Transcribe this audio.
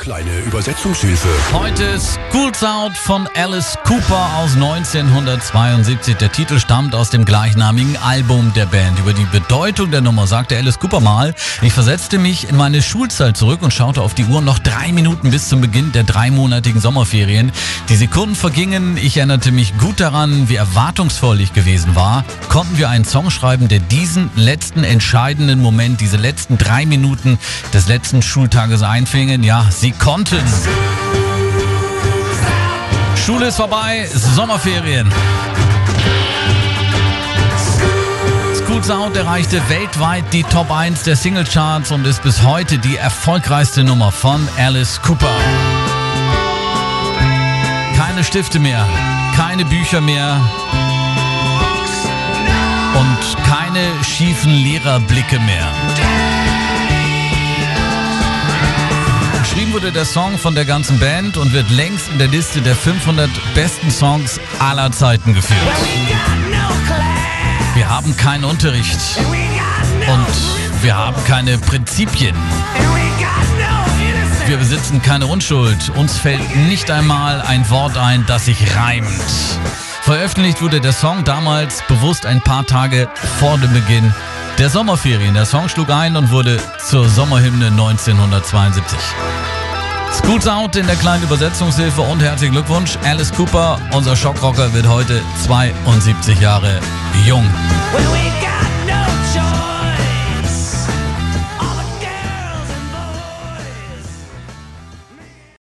Kleine Übersetzungshilfe. Heute School Sound von Alice Cooper aus 1972. Der Titel stammt aus dem gleichnamigen Album der Band. Über die Bedeutung der Nummer sagte Alice Cooper mal, ich versetzte mich in meine Schulzeit zurück und schaute auf die Uhr noch drei Minuten bis zum Beginn der dreimonatigen Sommerferien. Die Sekunden vergingen, ich erinnerte mich gut daran, wie erwartungsvoll ich gewesen war. Konnten wir einen Song schreiben, der diesen letzten entscheidenden Moment, diese letzten drei Minuten des letzten Schultages einfingen? Ja, sie konnten. Schule ist vorbei, Sommerferien. School Sound erreichte weltweit die Top 1 der Singlecharts und ist bis heute die erfolgreichste Nummer von Alice Cooper. Keine Stifte mehr, keine Bücher mehr und keine schiefen Lehrerblicke mehr. Wurde der Song von der ganzen Band und wird längst in der Liste der 500 besten Songs aller Zeiten geführt. Wir haben keinen Unterricht und wir haben keine Prinzipien. Wir besitzen keine Unschuld. Uns fällt nicht einmal ein Wort ein, das sich reimt. Veröffentlicht wurde der Song damals bewusst ein paar Tage vor dem Beginn der Sommerferien. Der Song schlug ein und wurde zur Sommerhymne 1972. School Sound in der kleinen Übersetzungshilfe und herzlichen Glückwunsch. Alice Cooper, unser Schockrocker, wird heute 72 Jahre jung.